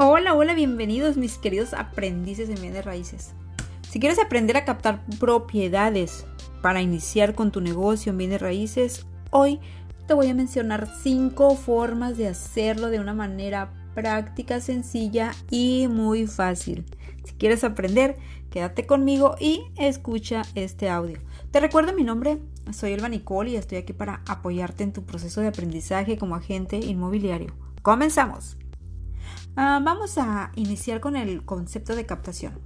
Hola, hola, bienvenidos mis queridos aprendices en bienes raíces. Si quieres aprender a captar propiedades para iniciar con tu negocio en bienes raíces, hoy te voy a mencionar cinco formas de hacerlo de una manera práctica, sencilla y muy fácil. Si quieres aprender, quédate conmigo y escucha este audio. Te recuerdo mi nombre, soy Elba Nicole y estoy aquí para apoyarte en tu proceso de aprendizaje como agente inmobiliario. Comenzamos. Ah, vamos a iniciar con el concepto de captación.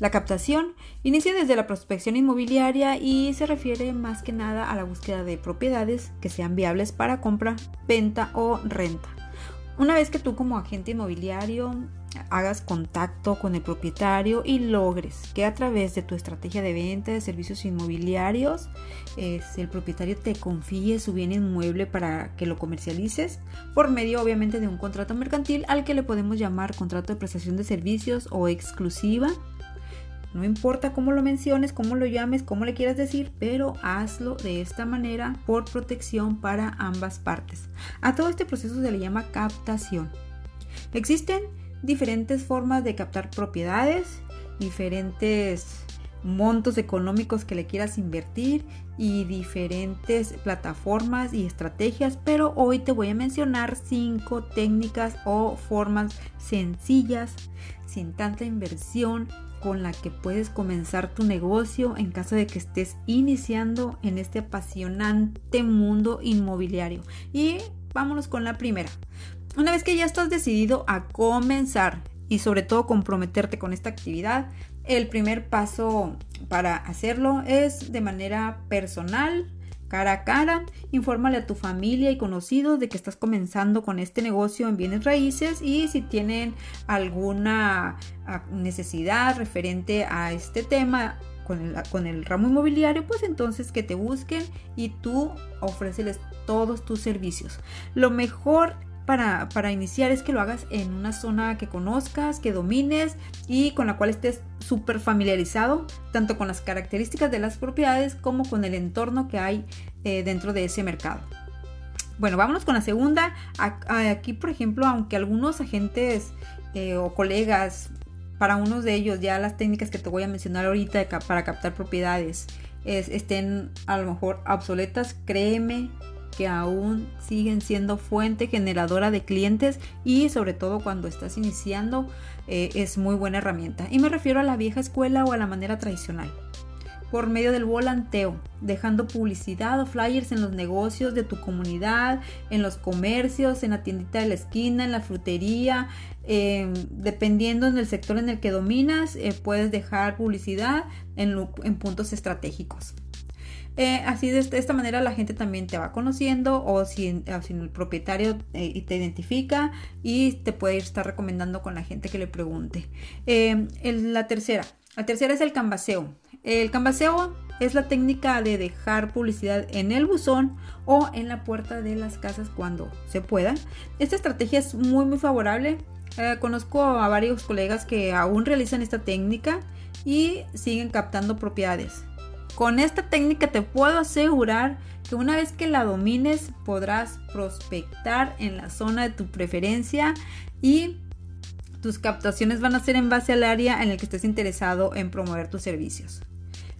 La captación inicia desde la prospección inmobiliaria y se refiere más que nada a la búsqueda de propiedades que sean viables para compra, venta o renta. Una vez que tú como agente inmobiliario hagas contacto con el propietario y logres que a través de tu estrategia de venta de servicios inmobiliarios el propietario te confíe su bien inmueble para que lo comercialices por medio obviamente de un contrato mercantil al que le podemos llamar contrato de prestación de servicios o exclusiva. No importa cómo lo menciones, cómo lo llames, cómo le quieras decir, pero hazlo de esta manera por protección para ambas partes. A todo este proceso se le llama captación. Existen diferentes formas de captar propiedades, diferentes montos económicos que le quieras invertir y diferentes plataformas y estrategias, pero hoy te voy a mencionar cinco técnicas o formas sencillas, sin tanta inversión, con la que puedes comenzar tu negocio en caso de que estés iniciando en este apasionante mundo inmobiliario. Y vámonos con la primera. Una vez que ya estás decidido a comenzar y sobre todo comprometerte con esta actividad, el primer paso para hacerlo es de manera personal, cara a cara, infórmale a tu familia y conocidos de que estás comenzando con este negocio en bienes raíces y si tienen alguna ah, necesidad referente a este tema con el, con el ramo inmobiliario, pues entonces que te busquen y tú ofréceles todos tus servicios. Lo mejor para, iniciar es que lo hagas en una zona que conozcas, que domines y con la cual estés súper familiarizado, tanto con las características de las propiedades como con el entorno que hay eh, dentro de ese mercado. Bueno, vámonos con la segunda. Aquí, por ejemplo, aunque algunos agentes eh, o colegas, para unos de ellos ya las técnicas que te voy a mencionar ahorita para captar propiedades estén a lo mejor obsoletas, créeme que aún siguen siendo fuente generadora de clientes y sobre todo cuando estás iniciando eh, es muy buena herramienta. Y me refiero a la vieja escuela o a la manera tradicional por medio del volanteo, dejando publicidad o flyers en los negocios de tu comunidad, en los comercios, en la tiendita de la esquina, en la frutería, eh, dependiendo en el sector en el que dominas, eh, puedes dejar publicidad en puntos estratégicos. Eh, así de esta manera la gente también te va conociendo o si, el propietario eh, te identifica y te puede estar recomendando con la gente que le pregunte. Eh, la tercera, la tercera es el canvaseo. El canvaseo es la técnica de dejar publicidad en el buzón o en la puerta de las casas cuando se pueda. Esta estrategia es muy muy favorable. conozco a varios colegas que aún realizan esta técnica y siguen captando propiedades. Con esta técnica te puedo asegurar que una vez que la domines podrás prospectar en la zona de tu preferencia y tus captaciones van a ser en base al área en el que estés interesado en promover tus servicios.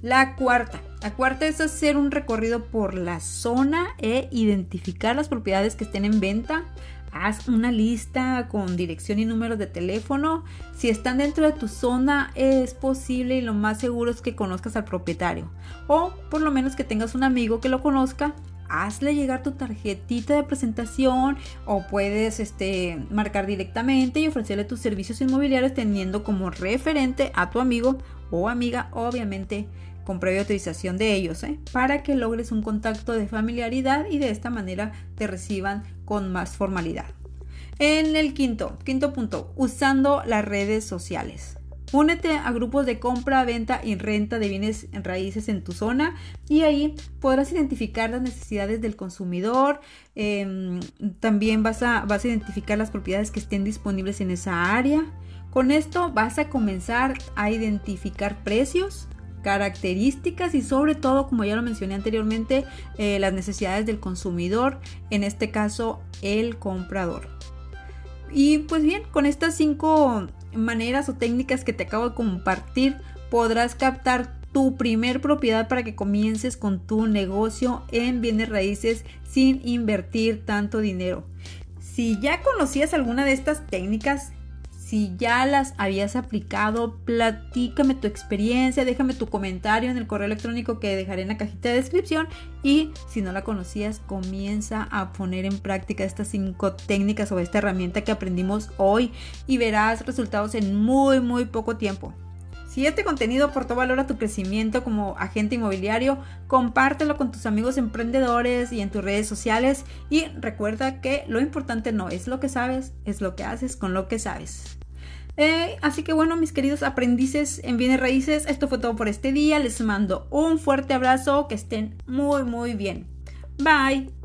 La cuarta. La cuarta es hacer un recorrido por la zona e identificar las propiedades que estén en venta haz una lista con dirección y números de teléfono. Si están dentro de tu zona es posible y lo más seguro es que conozcas al propietario o por lo menos que tengas un amigo que lo conozca. Hazle llegar tu tarjetita de presentación o puedes este, marcar directamente y ofrecerle tus servicios inmobiliarios teniendo como referente a tu amigo o amiga, obviamente con previa autorización de ellos, ¿eh? para que logres un contacto de familiaridad y de esta manera te reciban con más formalidad. En el quinto, quinto punto, usando las redes sociales. Únete a grupos de compra, venta y renta de bienes en raíces en tu zona y ahí podrás identificar las necesidades del consumidor. Em, también vas a, vas a identificar las propiedades que estén disponibles en esa área. Con esto vas a comenzar a identificar precios, características y sobre todo, como ya lo mencioné anteriormente, eh, las necesidades del consumidor, en este caso el comprador. Y pues bien, con estas cinco maneras o técnicas que te acabo de compartir, podrás captar tu primer propiedad para que comiences con tu negocio en bienes raíces sin invertir tanto dinero. Si ya conocías alguna de estas técnicas, si ya las habías aplicado, platícame tu experiencia, déjame tu comentario en el correo electrónico que dejaré en la cajita de descripción y si no la conocías, comienza a poner en práctica estas cinco técnicas o esta herramienta que aprendimos hoy y verás resultados en muy muy poco tiempo. Si este contenido aportó valor a tu crecimiento como agente inmobiliario, compártelo con tus amigos emprendedores y en tus redes sociales y recuerda que lo importante no es lo que sabes, es lo que haces con lo que sabes. Eh, así que bueno, mis queridos aprendices en bienes raíces, esto fue todo por este día. Les mando un fuerte abrazo, que estén muy muy bien. Bye.